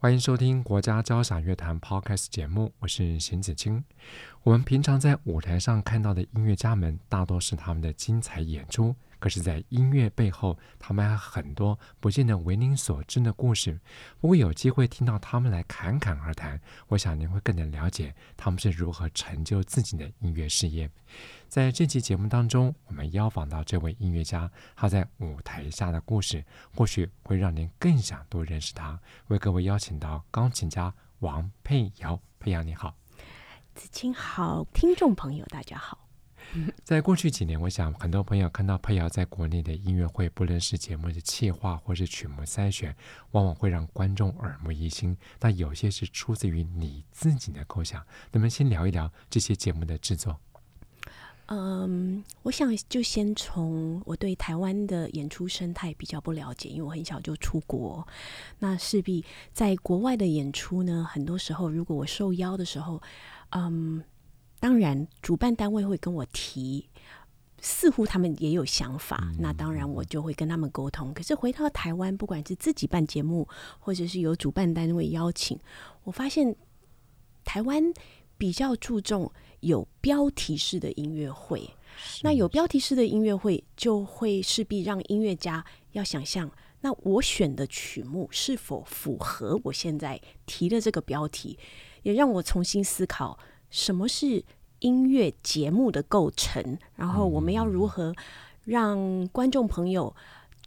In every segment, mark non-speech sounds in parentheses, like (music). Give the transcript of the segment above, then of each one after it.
欢迎收听国家交响乐团 Podcast 节目，我是邢子清。我们平常在舞台上看到的音乐家们，大多是他们的精彩演出。可是，在音乐背后，他们还有很多不见得为您所知的故事。如果有机会听到他们来侃侃而谈，我想您会更能了解他们是如何成就自己的音乐事业。在这期节目当中，我们邀访到这位音乐家，他在舞台下的故事，或许会让您更想多认识他。为各位邀请到钢琴家王佩瑶，佩瑶你好，子清好，听众朋友大家好。在过去几年，我想很多朋友看到佩瑶在国内的音乐会，不论是节目的企划或是曲目筛选，往往会让观众耳目一新。但有些是出自于你自己的构想。那么先聊一聊这些节目的制作？嗯，我想就先从我对台湾的演出生态比较不了解，因为我很小就出国，那势必在国外的演出呢，很多时候如果我受邀的时候，嗯。当然，主办单位会跟我提，似乎他们也有想法，嗯、那当然我就会跟他们沟通。可是回到台湾，不管是自己办节目，或者是由主办单位邀请，我发现台湾比较注重有标题式的音乐会。那有标题式的音乐会，就会势必让音乐家要想象，那我选的曲目是否符合我现在提的这个标题，也让我重新思考。什么是音乐节目的构成？然后我们要如何让观众朋友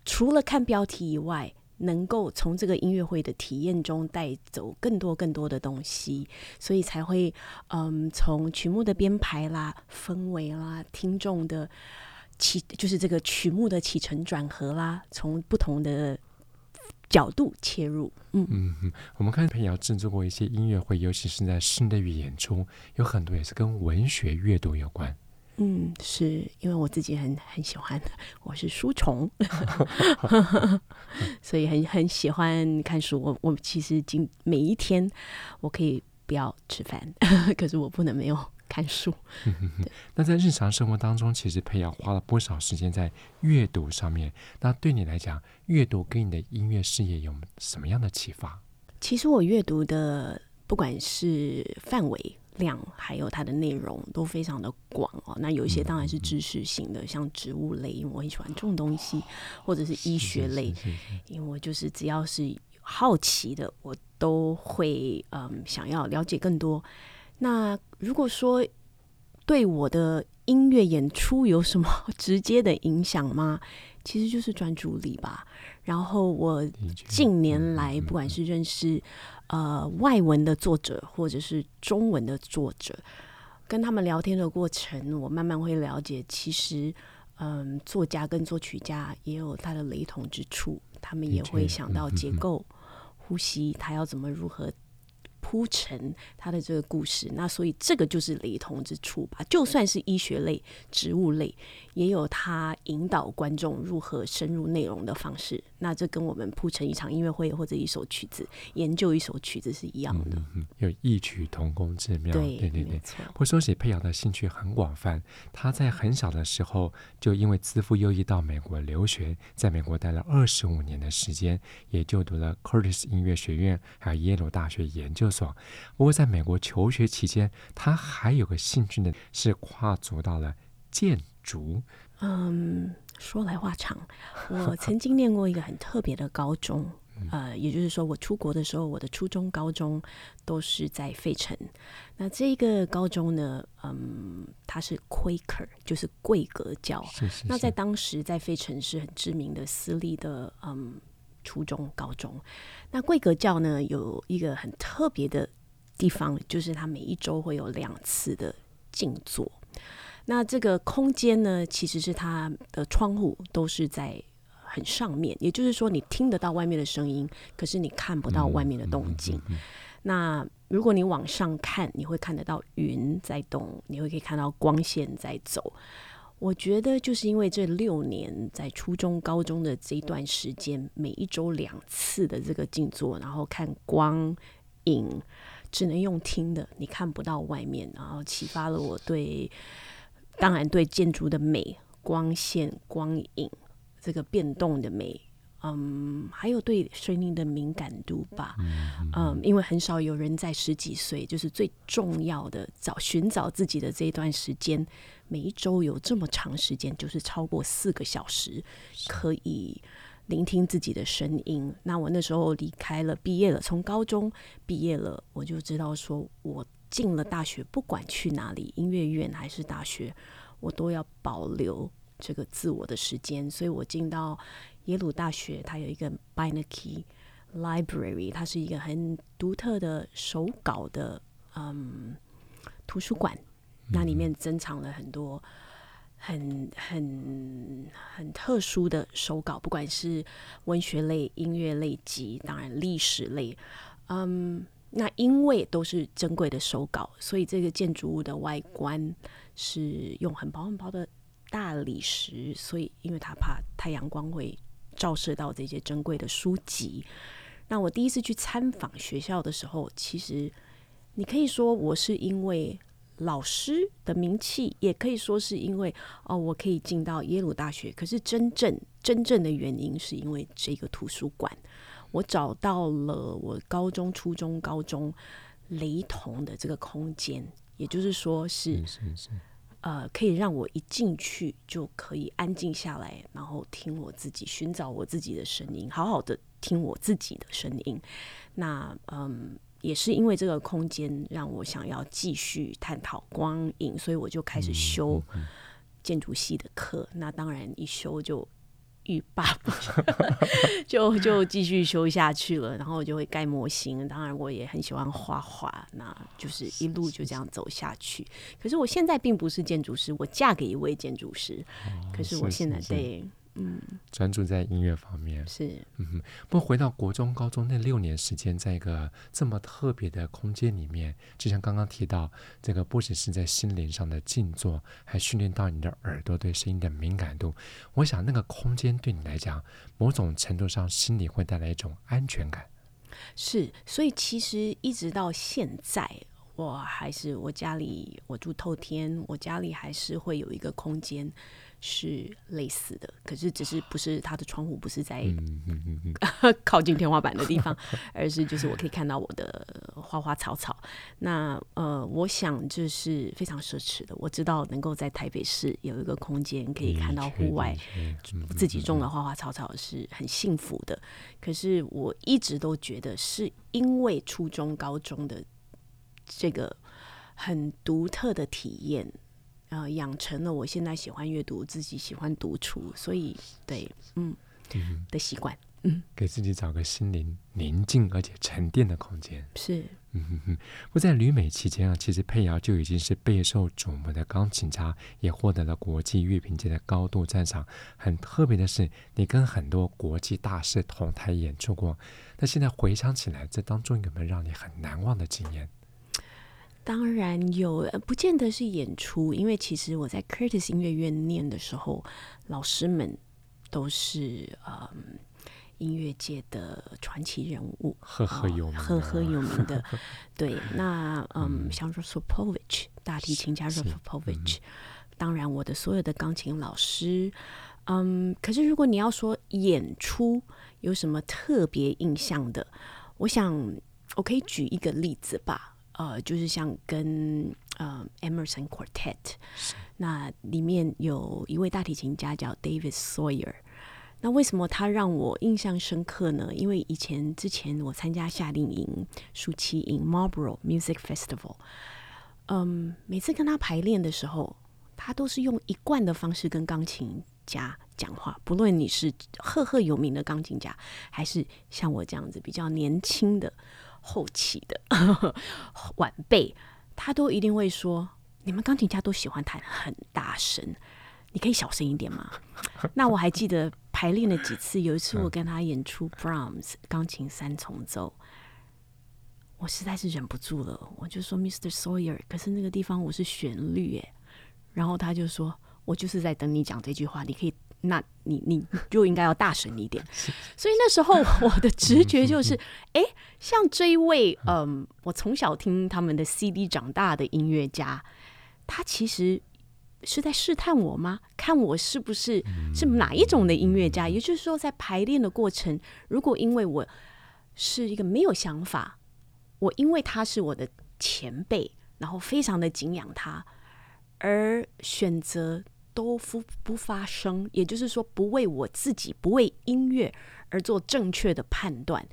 除了看标题以外，能够从这个音乐会的体验中带走更多更多的东西？所以才会嗯，从曲目的编排啦、氛围啦、听众的起，就是这个曲目的起承转合啦，从不同的。角度切入，嗯嗯嗯，我们看佩瑶制作过一些音乐会，尤其是在室内演出，有很多也是跟文学阅读有关。嗯，是因为我自己很很喜欢，(laughs) 我是书虫，(laughs) 所以很很喜欢看书。我我其实今每一天我可以不要吃饭，(laughs) 可是我不能没有。看书，那在日常生活当中，其实佩瑶花了不少时间在阅读上面。那对你来讲，阅读给你的音乐事业有什么样的启发？其实我阅读的不管是范围量，还有它的内容，都非常的广哦。那有一些当然是知识型的，嗯、像植物类，因为我很喜欢这种东西，或者是医学类，因为我就是只要是好奇的，我都会嗯想要了解更多。那如果说对我的音乐演出有什么直接的影响吗？(laughs) 其实就是专注力吧。然后我近年来，不管是认识呃外文的作者，或者是中文的作者，跟他们聊天的过程，我慢慢会了解，其实嗯、呃，作家跟作曲家也有他的雷同之处，他们也会想到结构、呼吸，他要怎么如何。铺陈他的这个故事，那所以这个就是雷同之处吧。就算是医学类、植物类，也有他引导观众如何深入内容的方式。那这跟我们铺成一场音乐会或者一首曲子、研究一首曲子是一样的。嗯嗯、有异曲同工之妙。对对对对。没说起佩瑶的兴趣很广泛，他在很小的时候就因为资赋优异到美国留学，在美国待了二十五年的时间，也就读了 Curtis 音乐学院，还有耶鲁大学研究所。不过，在美国求学期间，他还有个兴趣呢，是跨足到了建筑。嗯，说来话长，(laughs) 我曾经念过一个很特别的高中，呃，也就是说，我出国的时候，我的初中、高中都是在费城。那这个高中呢，嗯，它是 Quaker，就是贵格教。是是是。那在当时，在费城是很知名的私立的，嗯。初中、高中，那贵格教呢，有一个很特别的地方，就是它每一周会有两次的静坐。那这个空间呢，其实是它的窗户都是在很上面，也就是说，你听得到外面的声音，可是你看不到外面的动静。嗯嗯嗯嗯嗯、那如果你往上看，你会看得到云在动，你会可以看到光线在走。我觉得就是因为这六年在初中、高中的这一段时间，每一周两次的这个静坐，然后看光影，只能用听的，你看不到外面，然后启发了我对，当然对建筑的美、光线、光影这个变动的美。嗯，还有对声音的敏感度吧。嗯，因为很少有人在十几岁，就是最重要的找寻找自己的这一段时间，每一周有这么长时间，就是超过四个小时，可以聆听自己的声音。那我那时候离开了，毕业了，从高中毕业了，我就知道说，我进了大学，不管去哪里，音乐院还是大学，我都要保留这个自我的时间。所以我进到。耶鲁大学它有一个 Beinecke Library，它是一个很独特的手稿的嗯图书馆，那里面珍藏了很多很很很特殊的手稿，不管是文学类、音乐类及当然历史类，嗯，那因为都是珍贵的手稿，所以这个建筑物的外观是用很薄很薄的大理石，所以因为它怕太阳光会。照射到这些珍贵的书籍。那我第一次去参访学校的时候，其实你可以说我是因为老师的名气，也可以说是因为哦，我可以进到耶鲁大学。可是真正真正的原因是因为这个图书馆，我找到了我高中、初中、高中雷同的这个空间，也就是说是。是是是呃，可以让我一进去就可以安静下来，然后听我自己，寻找我自己的声音，好好的听我自己的声音。那嗯，也是因为这个空间让我想要继续探讨光影，所以我就开始修建筑系的课。那当然一修就。欲罢不能，(laughs) 就就继续修下去了，然后我就会盖模型。当然，我也很喜欢画画，那就是一路就这样走下去。可是我现在并不是建筑师，我嫁给一位建筑师。可是我现在对。嗯，专注在音乐方面是，嗯哼。不过回到国中、高中那六年时间，在一个这么特别的空间里面，就像刚刚提到，这个不只是在心灵上的静坐，还训练到你的耳朵对声音的敏感度。我想那个空间对你来讲，某种程度上心里会带来一种安全感。是，所以其实一直到现在，我还是我家里，我住透天，我家里还是会有一个空间。是类似的，可是只是不是它的窗户不是在 (laughs) 靠近天花板的地方，(laughs) 而是就是我可以看到我的花花草草。那呃，我想这是非常奢侈的。我知道能够在台北市有一个空间可以看到户外自己种的花花草草是很幸福的。可是我一直都觉得是因为初中、高中的这个很独特的体验。呃，养成了我现在喜欢阅读，自己喜欢独处，所以对，嗯，嗯的习惯，嗯，给自己找个心灵宁静而且沉淀的空间，是，嗯哼哼。不在旅美期间啊，其实佩瑶就已经是备受瞩目的钢琴家，也获得了国际乐评界的高度赞赏。很特别的是，你跟很多国际大师同台演出过。那现在回想起来，这当中有没有让你很难忘的经验？当然有，不见得是演出，因为其实我在 Curtis 音乐院念的时候，老师们都是嗯音乐界的传奇人物，赫赫有名，赫赫有名的。(laughs) 对，那嗯，像 Rostropovich 大提琴家 Rostropovich，当然我的所有的钢琴老师，嗯，可是如果你要说演出有什么特别印象的，我想我可以举一个例子吧。呃，就是像跟呃 Emerson Quartet，那里面有一位大提琴家叫 David Sawyer。那为什么他让我印象深刻呢？因为以前之前我参加夏令营、暑期营 Marlboro Music Festival，嗯，每次跟他排练的时候，他都是用一贯的方式跟钢琴家讲话。不论你是赫赫有名的钢琴家，还是像我这样子比较年轻的。后期的晚辈，他都一定会说：“你们钢琴家都喜欢弹很大声，你可以小声一点吗？” (laughs) 那我还记得排练了几次，有一次我跟他演出 Brahms 钢琴三重奏，我实在是忍不住了，我就说 Mr. Sawyer，可是那个地方我是旋律耶。然后他就说，我就是在等你讲这句话，你可以，那你你就应该要大声一点。(laughs) 所以那时候我的直觉就是，(laughs) 哎，像这一位，嗯，我从小听他们的 CD 长大的音乐家，他其实是在试探我吗？看我是不是是哪一种的音乐家？也就是说，在排练的过程，如果因为我是一个没有想法。我因为他是我的前辈，然后非常的敬仰他，而选择都不不发声，也就是说不为我自己，不为音乐而做正确的判断，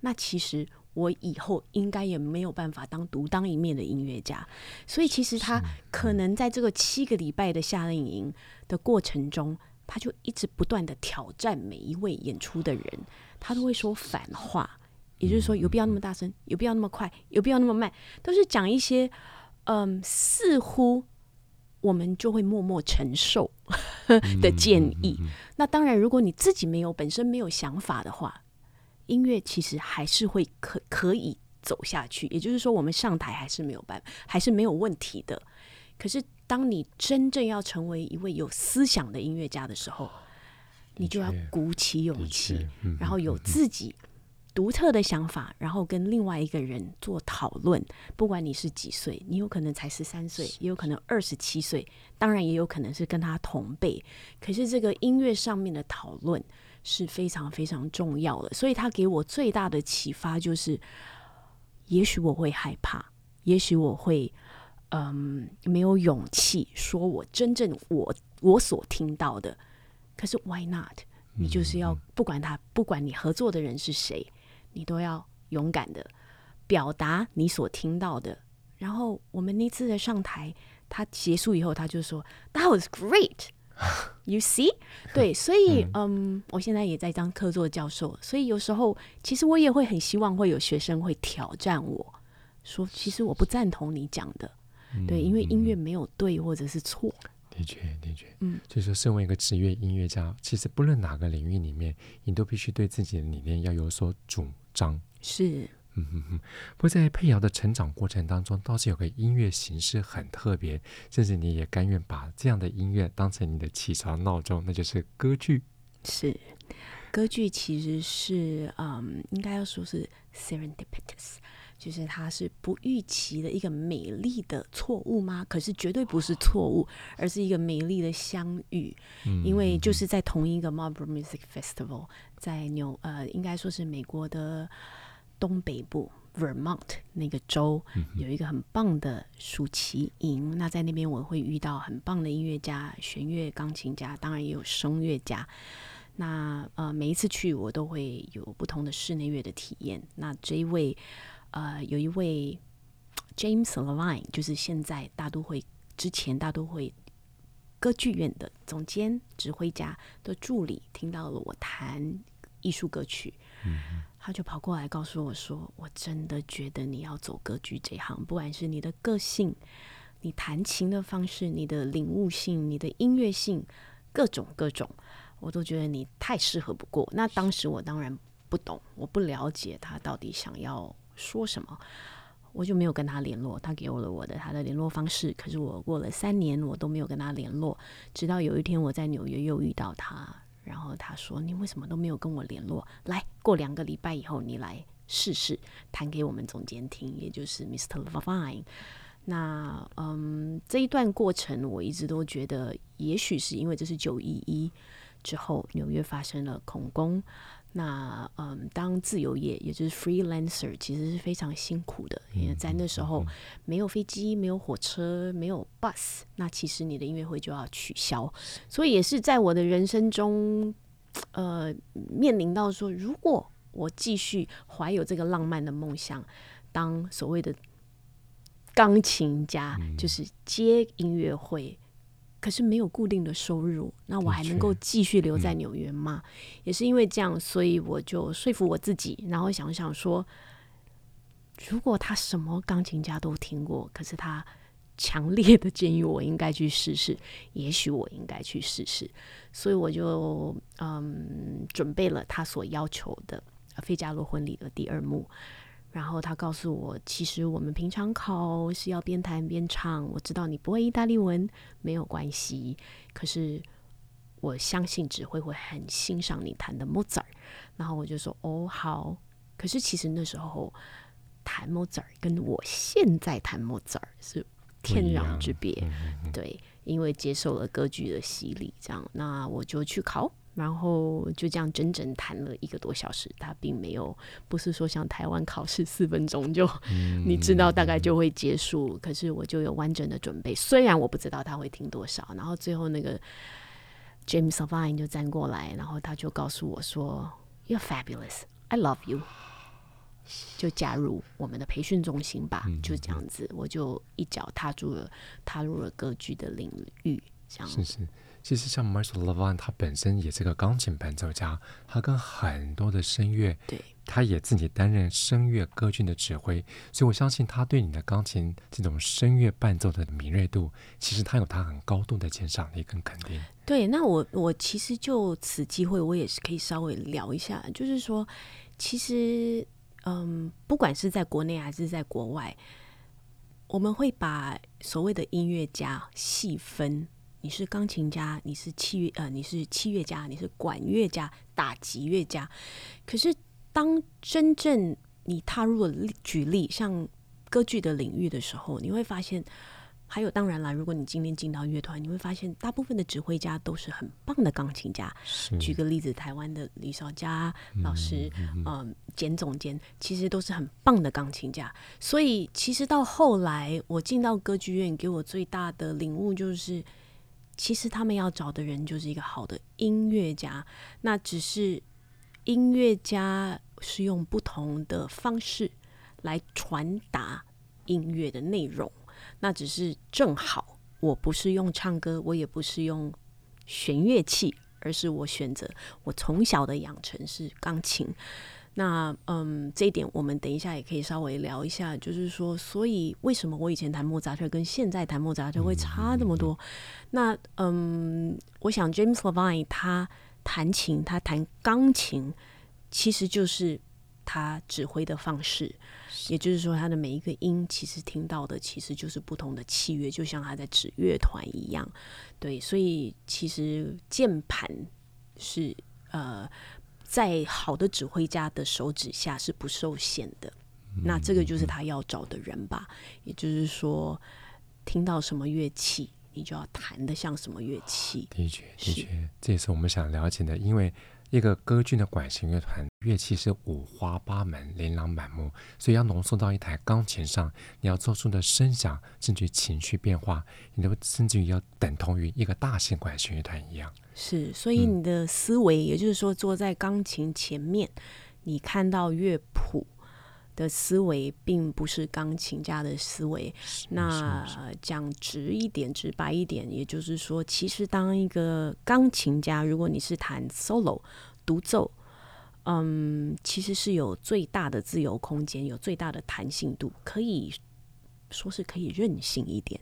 那其实我以后应该也没有办法当独当一面的音乐家。所以其实他可能在这个七个礼拜的夏令营的过程中，他就一直不断的挑战每一位演出的人，他都会说反话。也就是说，有必要那么大声？有必要那么快？有必要那么慢？都是讲一些，嗯，似乎我们就会默默承受的建议。那当然，如果你自己没有本身没有想法的话，音乐其实还是会可可以走下去。也就是说，我们上台还是没有办法，还是没有问题的。可是，当你真正要成为一位有思想的音乐家的时候，你就要鼓起勇气，然后有自己。独特的想法，然后跟另外一个人做讨论。不管你是几岁，你有可能才十三岁，也有可能二十七岁，当然也有可能是跟他同辈。可是这个音乐上面的讨论是非常非常重要的。所以他给我最大的启发就是，也许我会害怕，也许我会嗯没有勇气说我真正我我所听到的。可是 Why not？你就是要不管他，不管你合作的人是谁。你都要勇敢的表达你所听到的。然后我们那次的上台，他结束以后，他就说：“That was great, you see？” (laughs) 对，所以嗯，我现在也在当客座教授，所以有时候其实我也会很希望会有学生会挑战我说：“其实我不赞同你讲的。”对，因为音乐没有对或者是错。的确，的确，嗯，就是说，身为一个职业音乐家，其实不论哪个领域里面，你都必须对自己的理念要有所主张。是，嗯哼哼。不过在佩瑶的成长过程当中，倒是有个音乐形式很特别，甚至你也甘愿把这样的音乐当成你的起床闹钟，那就是歌剧。是，歌剧其实是，嗯，应该要说是 serendipitous。就是它是不预期的一个美丽的错误吗？可是绝对不是错误，而是一个美丽的相遇。嗯、因为就是在同一个 Marlboro Music Festival，在纽呃，应该说是美国的东北部 Vermont 那个州，有一个很棒的暑期营。那在那边我会遇到很棒的音乐家，弦乐、钢琴家，当然也有声乐家。那呃，每一次去我都会有不同的室内乐的体验。那这一位。呃，有一位 James Levine，就是现在大都会之前大都会歌剧院的总监、指挥家的助理，听到了我弹艺术歌曲，嗯，他就跑过来告诉我说：“我真的觉得你要走歌剧这行，不管是你的个性、你弹琴的方式、你的领悟性、你的音乐性，各种各种，我都觉得你太适合不过。”那当时我当然不懂，我不了解他到底想要。说什么，我就没有跟他联络。他给我了我的他的联络方式，可是我过了三年，我都没有跟他联络。直到有一天我在纽约又遇到他，然后他说：“你为什么都没有跟我联络？来，过两个礼拜以后你来试试弹给我们总监听，也就是 Mr. Levine。”那嗯，这一段过程我一直都觉得，也许是因为这是九一一之后纽约发生了恐攻。那嗯，当自由业也就是 freelancer，其实是非常辛苦的，因为在那时候没有飞机、没有火车、没有 bus，那其实你的音乐会就要取消。所以也是在我的人生中，呃，面临到说，如果我继续怀有这个浪漫的梦想，当所谓的钢琴家，就是接音乐会。可是没有固定的收入，那我还能够继续留在纽约吗？嗯。也是因为这样，所以我就说服我自己，然后想想说，如果他什么钢琴家都听过，可是他强烈的建议我应该去试试，(laughs) 也许我应该去试试，所以我就嗯准备了他所要求的《费加罗婚礼》的第二幕。然后他告诉我，其实我们平常考是要边弹边唱。我知道你不会意大利文，没有关系。可是我相信指挥会很欣赏你弹的莫扎尔。然后我就说：“哦，好。”可是其实那时候弹莫扎尔跟我现在弹莫扎尔是天壤之别。对，因为接受了歌剧的洗礼，这样，那我就去考。然后就这样整整谈了一个多小时，他并没有不是说像台湾考试四分钟就、嗯、(laughs) 你知道大概就会结束，可是我就有完整的准备。虽然我不知道他会听多少，然后最后那个 James 就站过来，然后他就告诉我说：“You're fabulous, I love you。(sighs) ”就加入我们的培训中心吧，嗯、就这样子，我就一脚踏入了踏入了歌剧的领域，这样是是。其实像 Marcel Levine，他本身也是个钢琴伴奏家，他跟很多的声乐，对，他也自己担任声乐歌剧的指挥，所以我相信他对你的钢琴这种声乐伴奏的敏锐度，其实他有他很高度的鉴赏力跟肯定。对，那我我其实就此机会，我也是可以稍微聊一下，就是说，其实，嗯，不管是在国内还是在国外，我们会把所谓的音乐家细分。你是钢琴家，你是器乐呃，你是器乐家，你是管乐家、打击乐家。可是，当真正你踏入了举例像歌剧的领域的时候，你会发现，还有当然啦，如果你今天进到乐团，你会发现大部分的指挥家都是很棒的钢琴家。举个例子，台湾的李少佳老师，嗯，呃、简总监，其实都是很棒的钢琴家。所以，其实到后来我进到歌剧院，给我最大的领悟就是。其实他们要找的人就是一个好的音乐家，那只是音乐家是用不同的方式来传达音乐的内容。那只是正好，我不是用唱歌，我也不是用弦乐器，而是我选择我从小的养成是钢琴。那嗯，这一点我们等一下也可以稍微聊一下，就是说，所以为什么我以前弹莫扎特跟现在弹莫扎特会差这么多？嗯、那嗯，我想 James Levine 他弹琴，他弹钢琴，其实就是他指挥的方式，也就是说，他的每一个音其实听到的其实就是不同的器乐，就像他在指乐团一样。对，所以其实键盘是呃。在好的指挥家的手指下是不受限的，那这个就是他要找的人吧。也就是说，听到什么乐器，你就要弹得像什么乐器。的确，的确，这也是我们想了解的，因为。一个歌剧的管弦乐团，乐器是五花八门、琳琅满目，所以要浓缩到一台钢琴上，你要做出的声响，甚至情绪变化，你都甚至于要等同于一个大型管弦乐团一样。是，所以你的思维，嗯、也就是说，坐在钢琴前面，你看到乐谱的思维，并不是钢琴家的思维。那讲直一点、直白一点，也就是说，其实当一个钢琴家，如果你是弹 solo 独奏，嗯，其实是有最大的自由空间，有最大的弹性度，可以说是可以任性一点，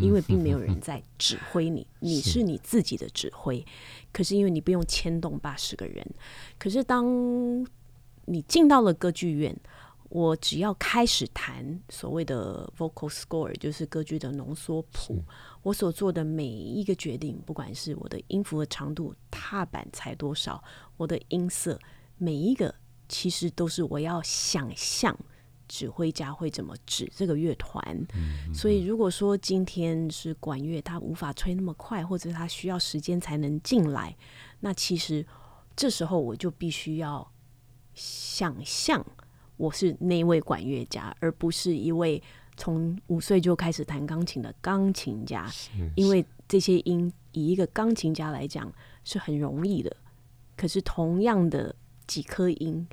因为并没有人 (laughs) 在指挥你，你是你自己的指挥。可是因为你不用牵动八十个人，可是当你进到了歌剧院。我只要开始弹所谓的 vocal score，就是歌剧的浓缩谱。我所做的每一个决定，不管是我的音符的长度、踏板踩多少，我的音色，每一个其实都是我要想象指挥家会怎么指这个乐团。嗯。所以，如果说今天是管乐，他无法吹那么快，或者他需要时间才能进来，那其实这时候我就必须要想象。我是那位管乐家，而不是一位从五岁就开始弹钢琴的钢琴家。因为这些音以一个钢琴家来讲是很容易的，可是同样的几颗音，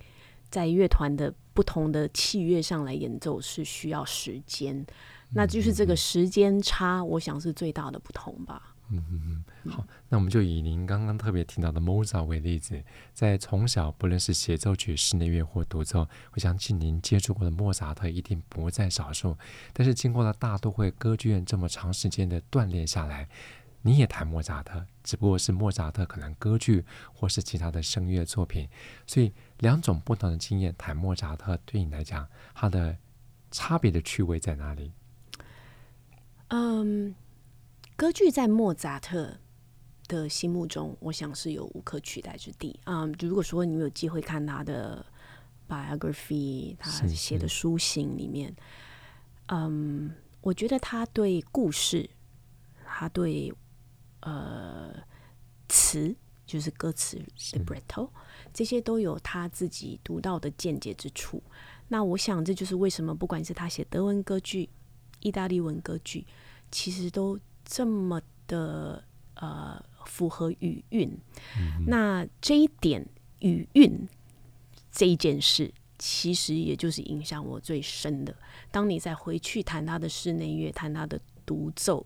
在乐团的不同的器乐上来演奏是需要时间。那就是这个时间差，我想是最大的不同吧。嗯嗯嗯，好，那我们就以您刚刚特别提到的莫扎特为例子，在从小不论是协奏曲、室内乐或独奏，我相信您接触过的莫扎特一定不在少数。但是经过了大都会歌剧院这么长时间的锻炼下来，你也弹莫扎特，只不过是莫扎特可能歌剧或是其他的声乐作品，所以两种不同的经验，弹莫扎特对你来讲，它的差别的趣味在哪里？嗯，歌剧在莫扎特的心目中，我想是有无可取代之地。嗯，如果说你有机会看他的 biography，他写的书信里面，嗯，我觉得他对故事，他对呃词，就是歌词 libretto 这些都有他自己独到的见解之处。那我想，这就是为什么不管是他写德文歌剧、意大利文歌剧，其实都这么的呃。符合语韵，嗯、那这一点语韵这一件事，其实也就是影响我最深的。当你再回去弹他的室内乐，弹他的独奏、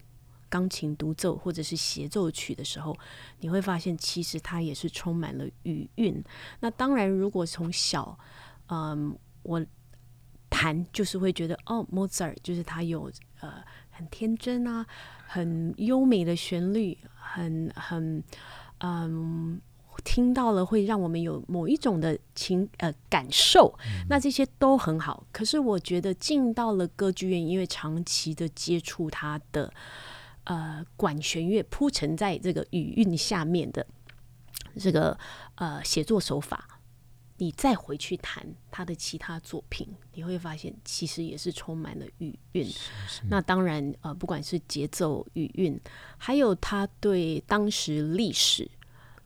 钢琴独奏或者是协奏曲的时候，你会发现，其实它也是充满了语韵。那当然，如果从小，嗯，我弹就是会觉得，哦，莫扎尔就是他有呃。很天真啊，很优美的旋律，很很嗯，听到了会让我们有某一种的情呃感受，嗯，那这些都很好。可是我觉得进到了歌剧院，因为长期的接触他的呃管弦乐铺陈在这个语韵下面的这个呃写作手法。你再回去谈他的其他作品，你会发现其实也是充满了语韵。那当然，呃，不管是节奏、语韵，还有他对当时历史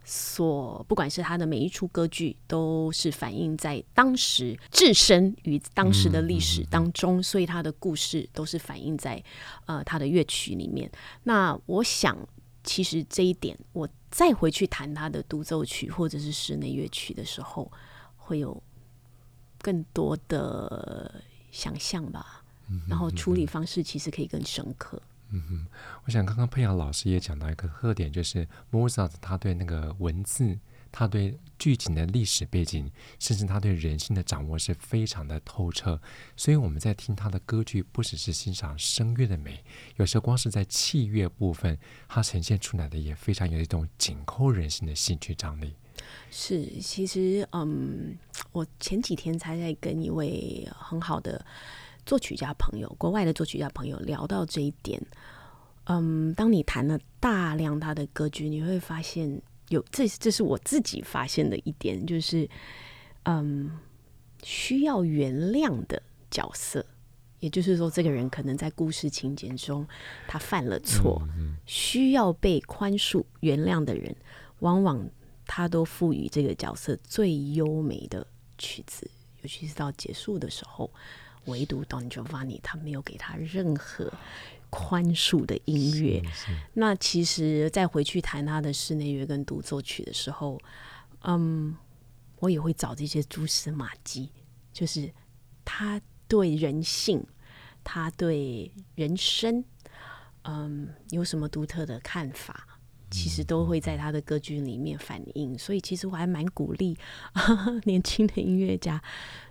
所，不管是他的每一出歌剧，都是反映在当时置身于当时的历史当中，所以他的故事都是反映在呃他的乐曲里面。那我想，其实这一点，我再回去谈他的独奏曲或者是室内乐曲的时候。会有更多的想象吧，然后处理方式其实可以更深刻。嗯哼，我想刚刚佩瑶老师也讲到一个特点，就是莫扎特他对那个文字，他对剧情的历史背景，甚至他对人性的掌握是非常的透彻。所以我们在听他的歌剧，不只是欣赏声乐的美，有时候光是在器乐部分，它呈现出来的也非常有一种紧扣人心的戏剧张力。是，其实，嗯，我前几天才在跟一位很好的作曲家朋友，国外的作曲家朋友聊到这一点。嗯，当你弹了大量他的歌剧，你会发现有这，这是我自己发现的一点，就是，嗯，需要原谅的角色，也就是说，这个人可能在故事情节中他犯了错，需要被宽恕、原谅的人，往往。他都赋予这个角色最优美的曲子，尤其是到结束的时候，唯独 Don Giovanni 他没有给他任何宽恕的音乐。那其实再回去弹他的室内乐跟独奏曲的时候，嗯，我也会找这些蛛丝马迹，就是他对人性，他对人生，嗯，有什么独特的看法。其实都会在他的歌剧里面反映，所以其实我还蛮鼓励 (laughs) 年轻的音乐家，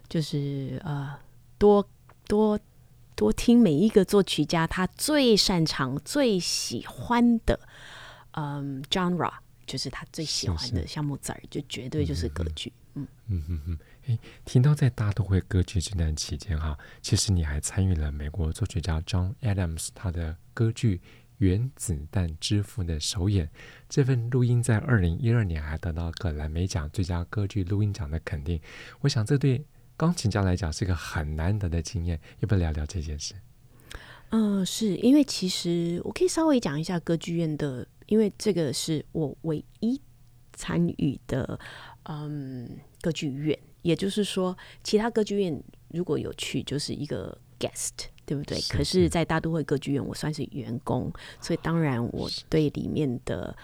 就是呃多多多听每一个作曲家他最擅长、最喜欢的嗯 genre，就是他最喜欢的，像莫扎特就绝对就是歌剧。嗯嗯嗯嗯。诶，听到在大都会歌剧这段期间哈，其实你还参与了美国作曲家 John Adams 他的歌剧。原子弹之父的首演，这份录音在二零一二年还得到葛兰美奖最佳歌剧录音奖的肯定。我想这对钢琴家来讲是一个很难得的经验。要不要聊聊这件事？嗯、是因为其实我可以稍微讲一下歌剧院的，因为这个是我唯一参与的嗯歌剧院，也就是说，其他歌剧院如果有去，就是一个 guest。对不对？可是，在大都会歌剧院，我算是员工，所以当然我对里面的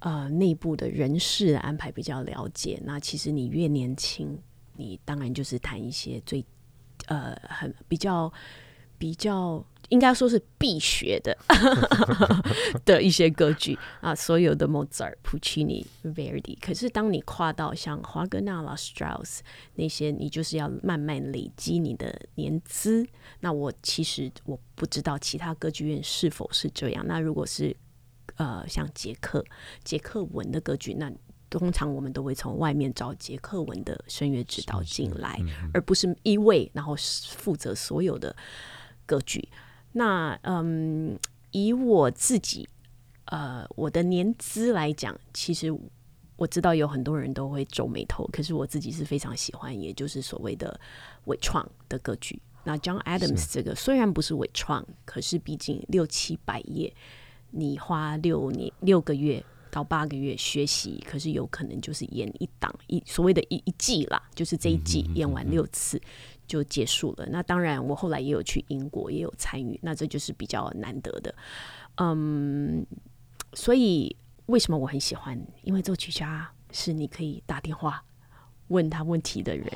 呃内部的人事安排比较了解。那其实你越年轻，你当然就是谈一些最呃很比较比较。应该说是必学的的一些歌剧啊，所有的莫扎特、普契尼、Verdi。可是当你跨到像华格纳、拉斯特劳斯那些，你就是要慢慢累积你的年资。那我其实我不知道其他歌剧院是否是这样。那如果是呃，像捷克捷克文的歌剧，那通常我们都会从外面找捷克文的声乐指导进来，嗯、而不是一位然后负责所有的歌剧。那嗯，以我自己呃我的年资来讲，其实我知道有很多人都会皱眉头，可是我自己是非常喜欢，也就是所谓的伪创的歌剧。那 John Adams 这个虽然不是伪创，可是毕竟六七百页，你花六年六个月到八个月学习，可是有可能就是演一档一所谓的一一季啦，就是这一季演完六次就结束了。那当然，我后来也有去英国，也有参与，那这就是比较难得的。嗯，所以为什么我很喜欢？因为作曲家是你可以打电话问他问题的人。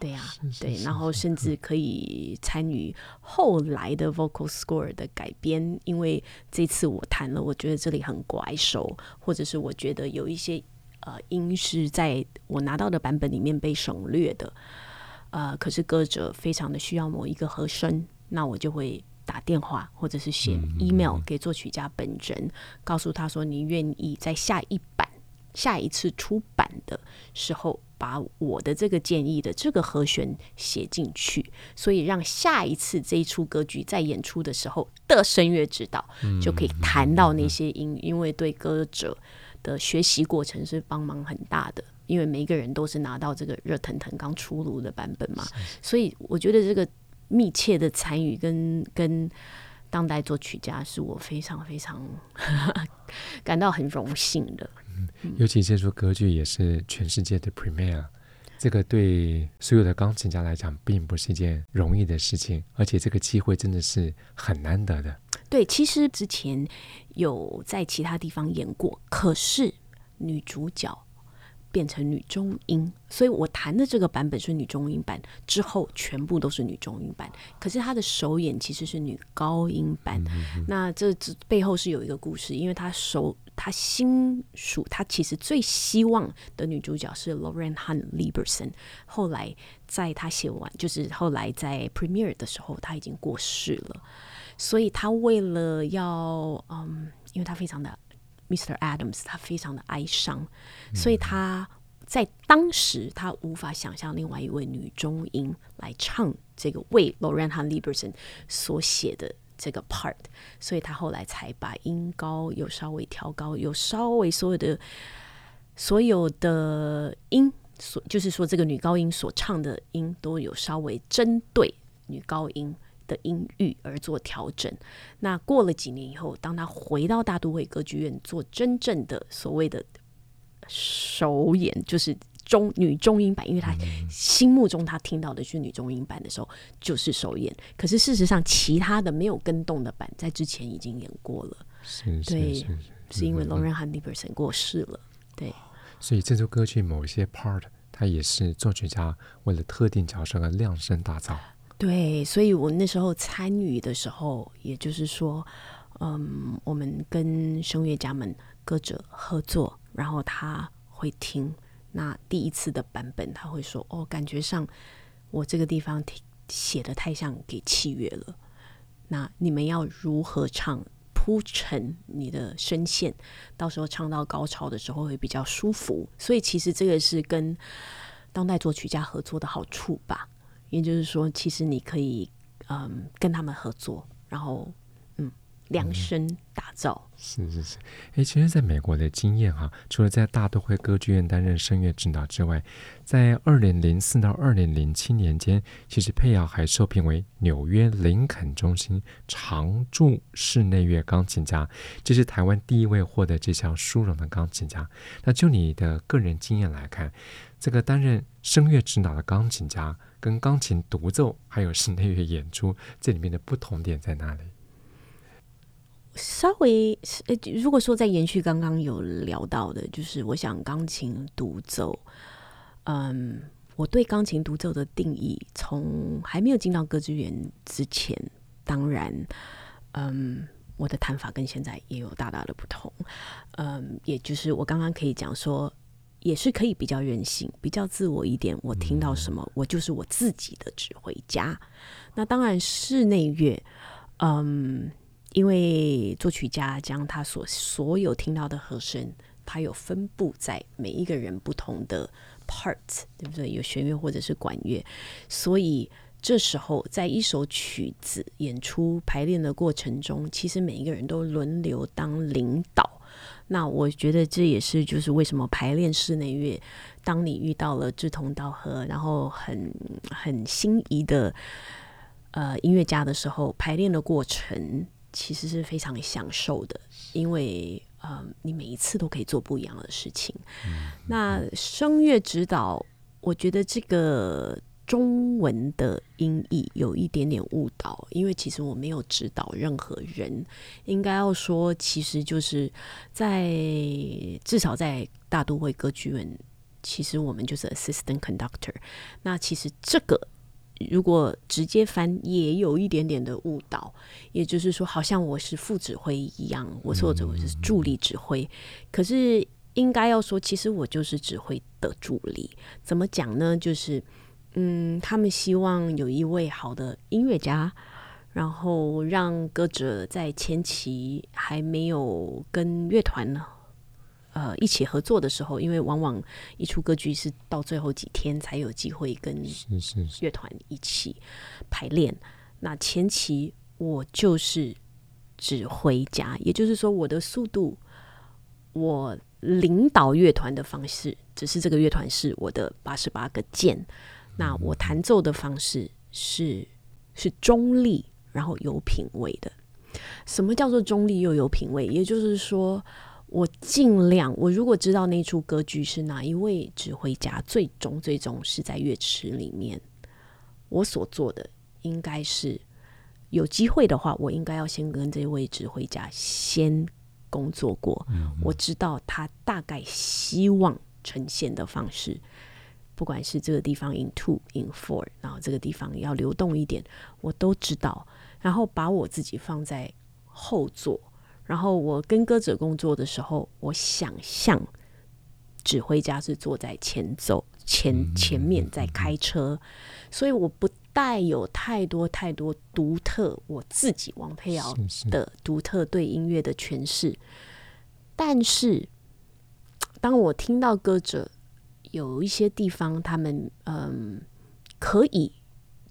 对呀、啊，对，然后甚至可以参与后来的 vocal score 的改编，因为这次我弹了，我觉得这里很怪手，或者是我觉得有一些呃音是在我拿到的版本里面被省略的，呃，可是歌者非常的需要某一个和声，那我就会打电话或者是写 email 给作曲家本人，告诉他说，你愿意在下一版。下一次出版的时候，把我的这个建议的这个和弦写进去，所以让下一次这一出歌剧在演出的时候的声乐指导就可以弹到那些音，因为对歌者的学习过程是帮忙很大的，因为每一个人都是拿到这个热腾腾刚出炉的版本嘛，所以我觉得这个密切的参与跟跟。当代作曲家是我非常非常 (laughs) 感到很荣幸的，嗯，尤其这出歌剧也是全世界的 premiere，这个对所有的钢琴家来讲并不是一件容易的事情，而且这个机会真的是很难得的。对，其实之前有在其他地方演过，可是女主角。变成女中音，所以我弹的这个版本是女中音版，之后全部都是女中音版。可是她的首演其实是女高音版，嗯、那这这背后是有一个故事，因为她首她心属她其实最希望的女主角是 Lauren Hunt Lieberson，后来在她写完，就是后来在 Premiere 的时候，她已经过世了，所以她为了要嗯，因为她非常的。Mr. Adams，他非常的哀伤，所以他在当时他无法想象另外一位女中音来唱这个为 Lauren Hunt Lieberson 所写的这个 part，所以他后来才把音高有稍微调高，有稍微所有的所有的音所，就是说这个女高音所唱的音都有稍微针对女高音。的音域而做调整。那过了几年以后，当他回到大都会歌剧院做真正的所谓的首演，就是中女中音版，因为他心目中他听到的是女中音版的时候，就是首演。可是事实上，其他的没有跟动的版在之前已经演过了。是对，是，是，是，是因为 Lauren Hunt Lieberson 过世了。对，所以这首歌曲某一些 part，它也是作曲家为了特定角色而量身打造。对，所以我那时候参与的时候，也就是说，嗯，我们跟声乐家们歌者合作，然后他会听那第一次的版本，他会说：“哦，感觉上我这个地方写的太像给器乐了。那你们要如何唱，铺陈你的声线，到时候唱到高潮的时候会比较舒服。所以其实这个是跟当代作曲家合作的好处吧。”也就是说，其实你可以嗯跟他们合作，然后嗯量身打造。是是是，哎，其实在美国的经验哈，除了在大都会歌剧院担任声乐指导之外，在二零零四到二零零七年间，其实佩瑶还受聘为纽约林肯中心常驻室内乐钢琴家，这是台湾第一位获得这项殊荣的钢琴家。那就你的个人经验来看，这个担任声乐指导的钢琴家。跟钢琴独奏还有室内乐演出，这里面的不同点在哪里？稍微呃，如果说在延续刚刚有聊到的，就是我想钢琴独奏，嗯，我对钢琴独奏的定义，从还没有进到歌剧院之前，当然，嗯，我的弹法跟现在也有大大的不同，嗯，也就是我刚刚可以讲说。也是可以比较任性，比较自我一点。我听到什么，我就是我自己的指挥家。那当然，室内乐，嗯，因为作曲家将他所所有听到的和声，他有分布在每一个人不同的 parts，对不对？有弦乐或者是管乐，所以这时候在一首曲子演出排练的过程中，其实每一个人都轮流当领导。那我觉得这也是就是为什么排练室内乐，当你遇到了志同道合，然后很很心仪的呃音乐家的时候，排练的过程。其实是非常享受的，因为呃，你每一次都可以做不一样的事情。嗯、那声乐指导，我觉得这个中文的音译有一点点误导，因为其实我没有指导任何人，应该要说，其实就是在至少在大都会歌剧院，其实我们就是 assistant conductor。那其实这个。如果直接翻也有一点点的误导，也就是说，好像我是副指挥一样，我说我是助理指挥。可是应该要说，其实我就是指挥的助理。怎么讲呢？就是嗯，他们希望有一位好的音乐家，然后让歌者在前期还没有跟乐团呢。呃，一起合作的时候，因为往往一出歌剧是到最后几天才有机会跟乐团一起排练。那前期我就是指挥家，也就是说，我的速度，我领导乐团的方式，只是这个乐团是我的八十八个键。那我弹奏的方式是是中立，然后有品味的。什么叫做中立又有品味？也就是说。我尽量，我如果知道那出歌剧是哪一位指挥家，最终最终是在乐池里面，我所做的应该是有机会的话，我应该要先跟这位指挥家先工作过，我知道他大概希望呈现的方式，不管是这个地方 in two in four，然后这个地方要流动一点，我都知道，然后把我自己放在后座。然后我跟歌者工作的时候，我想象指挥家是坐在前奏前前面在开车，所以我不带有太多太多独特我自己王佩瑶的独特对音乐的诠释。但是当我听到歌者有一些地方，他们嗯可以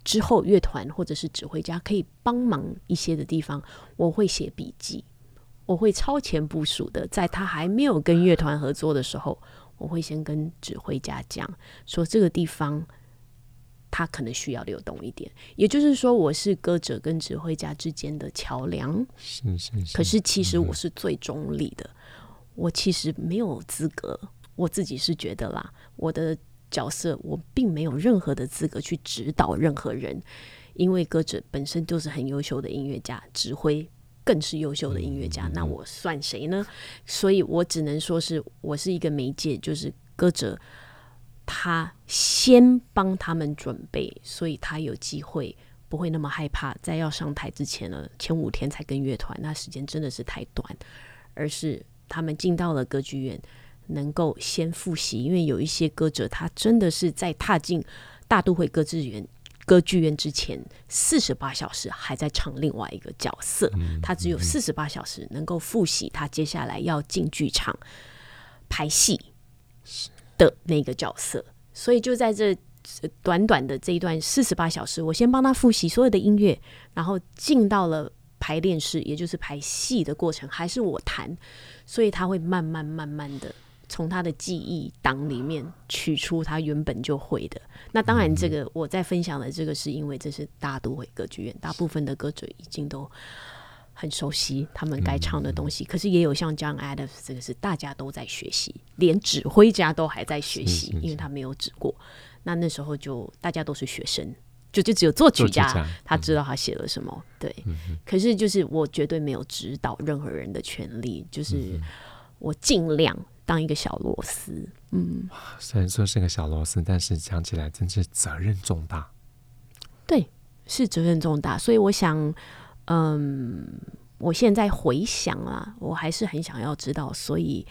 之后乐团或者是指挥家可以帮忙一些的地方，我会写笔记。我会超前部署的，在他还没有跟乐团合作的时候，我会先跟指挥家讲，说这个地方他可能需要流动一点。也就是说，我是歌者跟指挥家之间的桥梁。是是是。可是其实我是最中立的，我其实没有资格，我自己是觉得啦，我的角色我并没有任何的资格去指导任何人，因为歌者本身就是很优秀的音乐家，指挥。更是优秀的音乐家，那我算谁呢？所以我只能说是我是一个媒介，就是歌者他先帮他们准备，所以他有机会不会那么害怕，在要上台之前呢，前五天才跟乐团，那时间真的是太短，而是他们进到了歌剧院，能够先复习，因为有一些歌者他真的是在踏进大都会歌剧院。歌剧院之前四十八小时还在唱另外一个角色，他只有四十八小时能够复习他接下来要进剧场排戏的那个角色，所以就在这短短的这一段四十八小时，我先帮他复习所有的音乐，然后进到了排练室，也就是排戏的过程，还是我弹，所以他会慢慢慢慢的。从他的记忆档里面取出他原本就会的。那当然，这个我在分享的这个是因为这是大都会歌剧院，大部分的歌者已经都很熟悉他们该唱的东西。可是也有像 John Adams，这个是大家都在学习，连指挥家都还在学习，因为他没有指过。那那时候就大家都是学生，就就只有作曲家他知道他写了什么。对，可是就是我绝对没有指导任何人的权利，就是我尽量。当一个小螺丝，嗯，虽然说是个小螺丝，但是讲起来真是责任重大。对，是责任重大。所以我想，嗯，我现在回想啊，我还是很想要知道，所以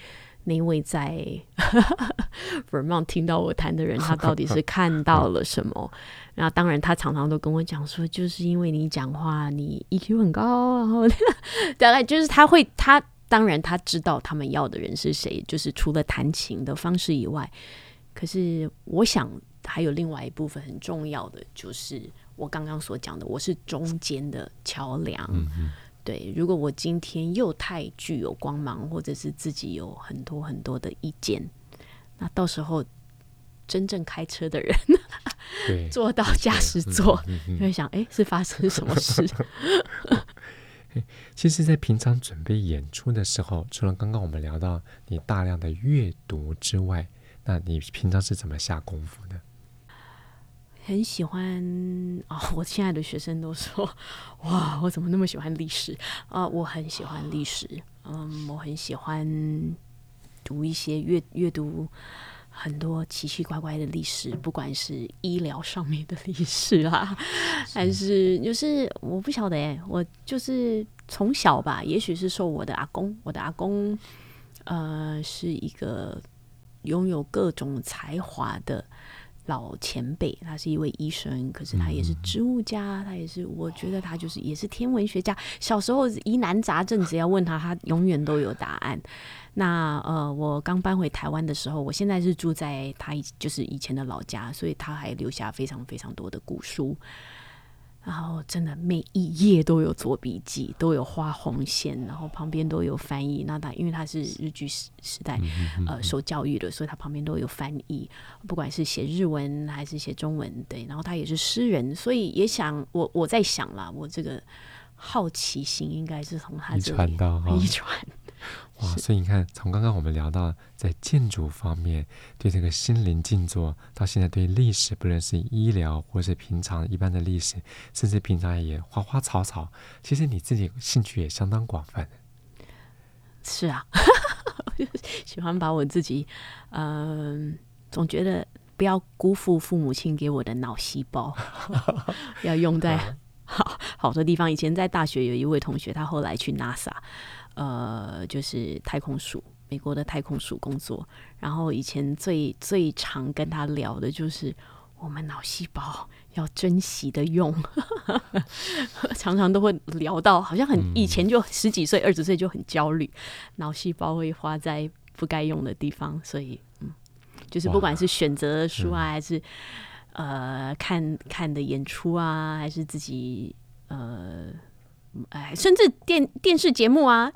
那位在 (laughs) Vermont 听到我谈的人，他到底是看到了什么？(laughs) 然后当然，他常常都跟我讲说，就是因为你讲话，你 EQ 很高，然 (laughs) 后大概就是他会，他当然他知道他们要的人是谁，就是除了弹琴的方式以外，可是我想还有另外一部分很重要的，就是我刚刚所讲的，我是中间的桥梁。嗯对，如果我今天又太具有光芒，或者是自己有很多很多的意见，那到时候真正开车的人 (laughs) 对坐到驾驶座，就会想：哎，是发生什么事？(laughs) 其实，在平常准备演出的时候，除了刚刚我们聊到你大量的阅读之外，那你平常是怎么下功夫的？很喜欢、哦！我亲爱的学生都说：“哇，我怎么那么喜欢历史啊、？”我很喜欢历史，嗯，我很喜欢读一些阅阅读很多奇奇怪怪的历史，不管是医疗上面的历史啊，(laughs) 还是就是我不晓得哎，我就是从小吧，也许是受我的阿公，我的阿公呃是一个拥有各种才华的。老前辈，他是一位医生，可是他也是植物家，他也是，我觉得他就是也是天文学家。小时候疑难杂症，只要问他，他永远都有答案。那呃，我刚搬回台湾的时候，我现在是住在他就是以前的老家，所以他还留下非常非常多的古书。然后真的每一页都有做笔记，都有画红线，然后旁边都有翻译。那他因为他是日剧时时代呃受教育的，所以他旁边都有翻译，不管是写日文还是写中文，对。然后他也是诗人，所以也想我我在想啦，我这个好奇心应该是从他这里遗传到 (laughs) 遗传。哇，所以你看，从刚刚我们聊到在建筑方面对这个心灵静坐，到现在对历史，不论是医疗或是平常一般的历史，甚至平常也花花草草，其实你自己兴趣也相当广泛。是啊，喜欢把我自己，嗯、呃，总觉得不要辜负父母亲给我的脑细胞，(laughs) 要用在 (laughs) 好好的地方。以前在大学有一位同学，他后来去 NASA。呃，就是太空署，美国的太空署工作。然后以前最最常跟他聊的就是，我们脑细胞要珍惜的用，(laughs) 常常都会聊到，好像很以前就十几岁、二十岁就很焦虑，脑细胞会花在不该用的地方。所以，嗯，就是不管是选择书啊，还是呃看看的演出啊，还是自己呃。哎，甚至电电视节目啊，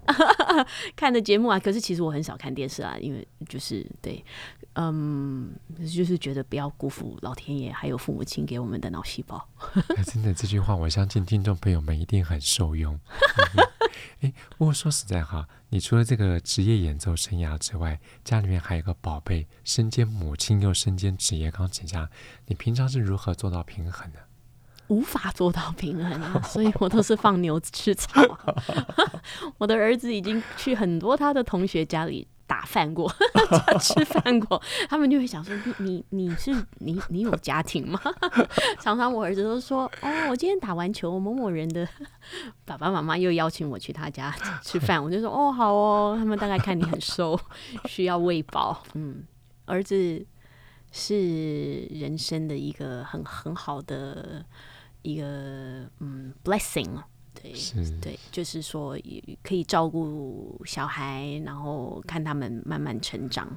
(laughs) 看的节目啊，可是其实我很少看电视啊，因为就是对，嗯，就是觉得不要辜负老天爷还有父母亲给我们的脑细胞。(laughs) 真的这句话，我相信听众朋友们一定很受用。(laughs) 哎，不过说实在哈，你除了这个职业演奏生涯之外，家里面还有个宝贝，身兼母亲又身兼职业钢琴家，你平常是如何做到平衡的？无法做到平衡啊，(laughs) 所以我都是放牛吃草。(laughs) 我的儿子已经去很多他的同学家里打饭过，(laughs) 吃饭过，他们就会想说：“你你你是你你有家庭吗？”常常我儿子都说：“哦，我今天打完球，某某人的爸爸妈妈又邀请我去他家吃饭。”我就说：“哦，好哦。”他们大概看你很瘦，需要喂饱。嗯，儿子是人生的一个很很好的。一个嗯，blessing，对对，就是说可以照顾小孩，然后看他们慢慢成长。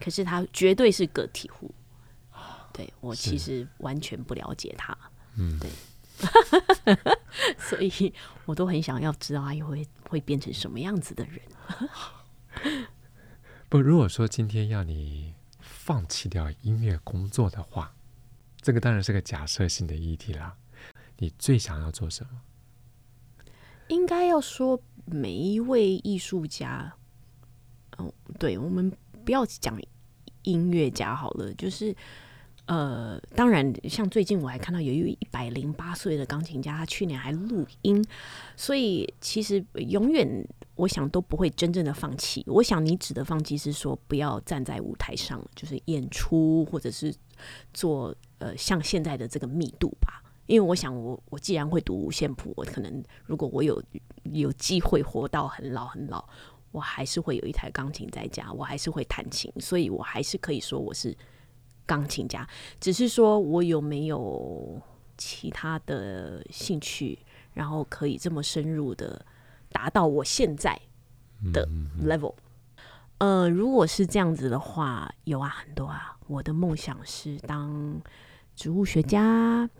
可是他绝对是个体户，对，我其实完全不了解他，嗯，对，(laughs) 所以我都很想要知道他以后会会变成什么样子的人。(laughs) 不，如果说今天要你放弃掉音乐工作的话，这个当然是个假设性的议题啦。你最想要做什么？应该要说每一位艺术家，嗯，对，我们不要讲音乐家好了，就是呃，当然，像最近我还看到有一位一百零八岁的钢琴家，他去年还录音，所以其实永远我想都不会真正的放弃。我想你指的放弃是说不要站在舞台上，就是演出或者是做呃像现在的这个密度吧。因为我想我，我我既然会读五线谱，我可能如果我有有机会活到很老很老，我还是会有一台钢琴在家，我还是会弹琴，所以我还是可以说我是钢琴家。只是说我有没有其他的兴趣，然后可以这么深入的达到我现在的 level。呃，如果是这样子的话，有啊，很多啊。我的梦想是当植物学家、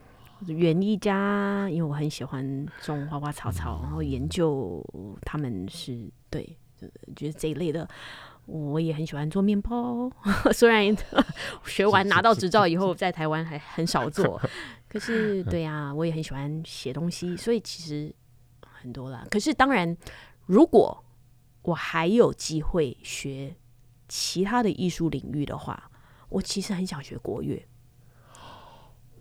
园艺家，因为我很喜欢种花花草草，然后研究他们是对，觉得这一类的。我也很喜欢做面包，(laughs) 虽然学完拿到执照以后，在台湾还很少做，(laughs) 可是对啊，我也很喜欢写东西，所以其实很多啦。可是当然，如果我还有机会学其他的艺术领域的话，我其实很想学国乐。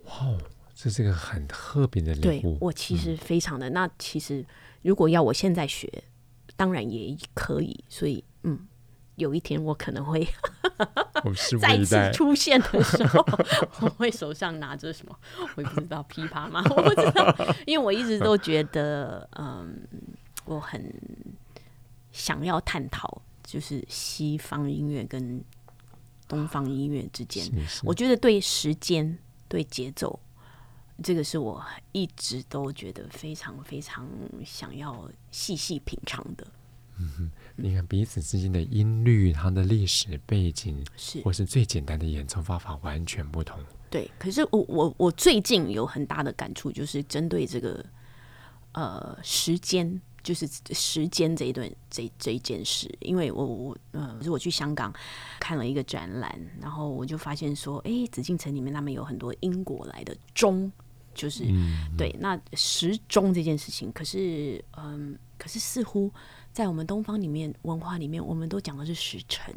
哇，这是一个很特别的礼物。对，我其实非常的。嗯、那其实如果要我现在学，当然也可以。所以，嗯，有一天我可能会 (laughs) 再次出现的时候，(laughs) 我会手上拿着什么？我也不知道琵琶吗？(laughs) 我不知道，因为我一直都觉得，嗯，我很。想要探讨就是西方音乐跟东方音乐之间，我觉得对时间、对节奏，这个是我一直都觉得非常非常想要细细品尝的。嗯哼，你看彼此之间的音律，它的历史背景是，或是最简单的演奏方法完全不同。对，可是我我我最近有很大的感触，就是针对这个呃时间。就是时间这一段这这一件事，因为我我呃，是我去香港看了一个展览，然后我就发现说，哎，紫禁城里面他们有很多英国来的钟，就是、嗯、对那时钟这件事情，可是嗯，可是似乎在我们东方里面文化里面，我们都讲的是时辰，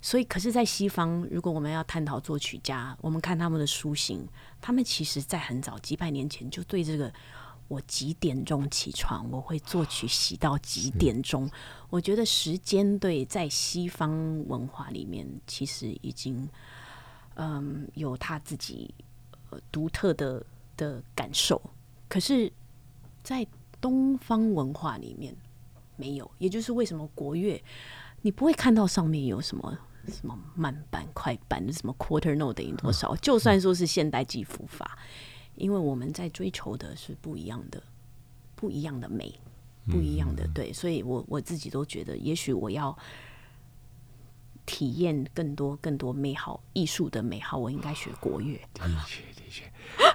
所以可是，在西方，如果我们要探讨作曲家，我们看他们的书信，他们其实在很早几百年前就对这个。我几点钟起床？我会作曲洗到几点钟？我觉得时间对在西方文化里面其实已经嗯有他自己呃独特的的感受，可是，在东方文化里面没有。也就是为什么国乐你不会看到上面有什么什么慢板、快板，什么 quarter note 等于多少？就算说是现代记谱法。因为我们在追求的是不一样的、不一样的美，不一样的、嗯、对，所以我我自己都觉得，也许我要体验更多、更多美好艺术的美好，我应该学国乐。的确。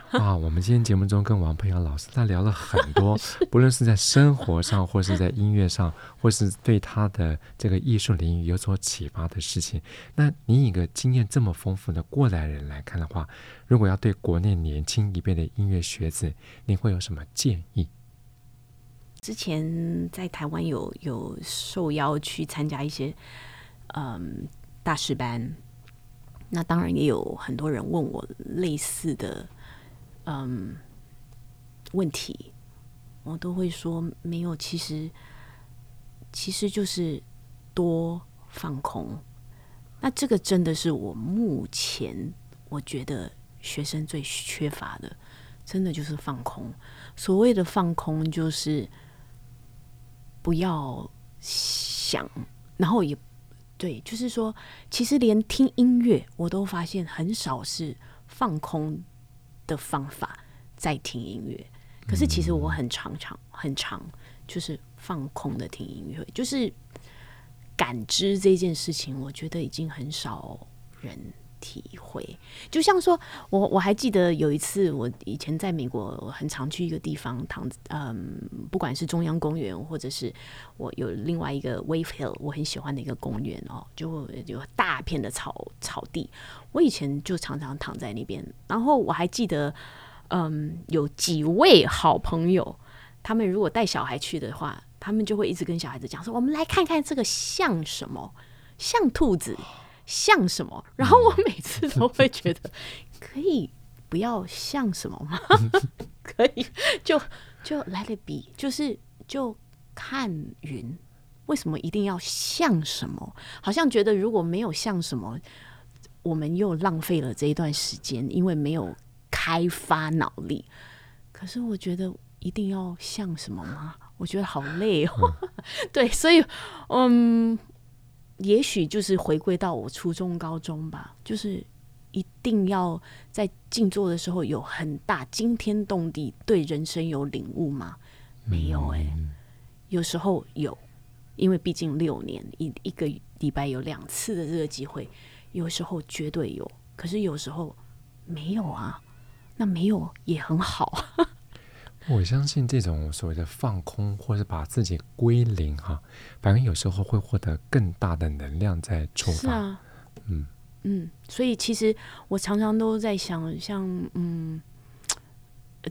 (laughs) 啊，我们今天节目中跟王培阳老师他聊了很多，不论是在生活上，或是在音乐上，或是对他的这个艺术领域有所启发的事情。那你以一个经验这么丰富的过来人来看的话，如果要对国内年轻一辈的音乐学子，您会有什么建议？之前在台湾有有受邀去参加一些嗯大师班，那当然也有很多人问我类似的。嗯，问题我都会说没有，其实其实就是多放空。那这个真的是我目前我觉得学生最缺乏的，真的就是放空。所谓的放空，就是不要想，然后也对，就是说，其实连听音乐我都发现很少是放空的方法在听音乐，可是其实我很常常很常就是放空的听音乐，就是感知这件事情，我觉得已经很少人体会。就像说我我还记得有一次，我以前在美国我很常去一个地方躺，嗯，不管是中央公园，或者是我有另外一个 Wave Hill，我很喜欢的一个公园哦，就有大片的草草地。我以前就常常躺在那边，然后我还记得，嗯，有几位好朋友，他们如果带小孩去的话，他们就会一直跟小孩子讲说：“我们来看看这个像什么？像兔子，像什么？”然后我每次都会觉得，可以不要像什么吗？(laughs) 可以就就 let it be，就是就看云，为什么一定要像什么？好像觉得如果没有像什么。我们又浪费了这一段时间，因为没有开发脑力。可是我觉得一定要像什么吗？我觉得好累哦。嗯、(laughs) 对，所以嗯，也许就是回归到我初中、高中吧，就是一定要在静坐的时候有很大惊天动地，对人生有领悟吗？没有哎、欸，嗯、有时候有，因为毕竟六年一一个礼拜有两次的这个机会，有时候绝对有，可是有时候没有啊。那没有也很好。我相信这种所谓的放空，或是把自己归零，哈，反而有时候会获得更大的能量在出发。是啊，嗯嗯，所以其实我常常都在想，像嗯，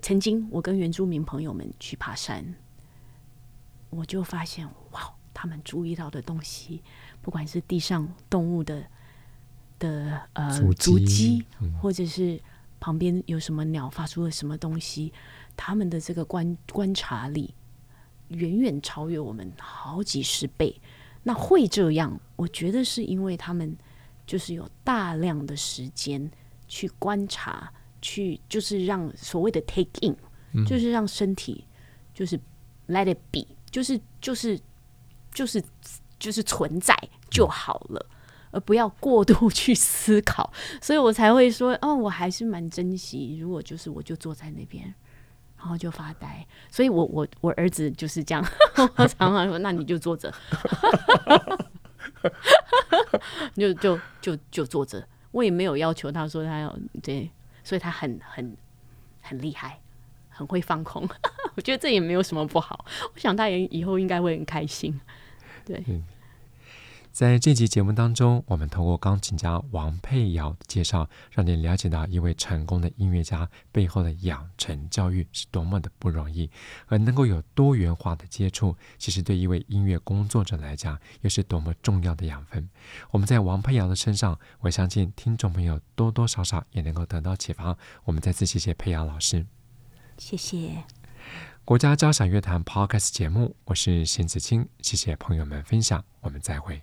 曾经我跟原住民朋友们去爬山，我就发现哇，他们注意到的东西，不管是地上动物的的呃足迹，足迹嗯、或者是。旁边有什么鸟发出了什么东西，他们的这个观观察力远远超越我们好几十倍。那会这样，我觉得是因为他们就是有大量的时间去观察，去就是让所谓的 take in，嗯，就是让身体就是 let it be，就是就是就是就是存在就好了。而不要过度去思考，所以我才会说，哦，我还是蛮珍惜。如果就是我就坐在那边，然后就发呆。所以我我我儿子就是这样，(laughs) 我常常说，那你就坐着，(laughs) 就就就就坐着。我也没有要求他说他要对，所以他很很很厉害，很会放空。(laughs) 我觉得这也没有什么不好。我想他也以后应该会很开心。对。在这集节目当中，我们通过钢琴家王佩瑶的介绍，让你了解到一位成功的音乐家背后的养成教育是多么的不容易，而能够有多元化的接触，其实对一位音乐工作者来讲，又是多么重要的养分。我们在王佩瑶的身上，我相信听众朋友多多少少也能够得到启发。我们再次谢谢佩瑶老师，谢谢。国家交响乐团 Podcast 节目，我是邢子清，谢谢朋友们分享，我们再会。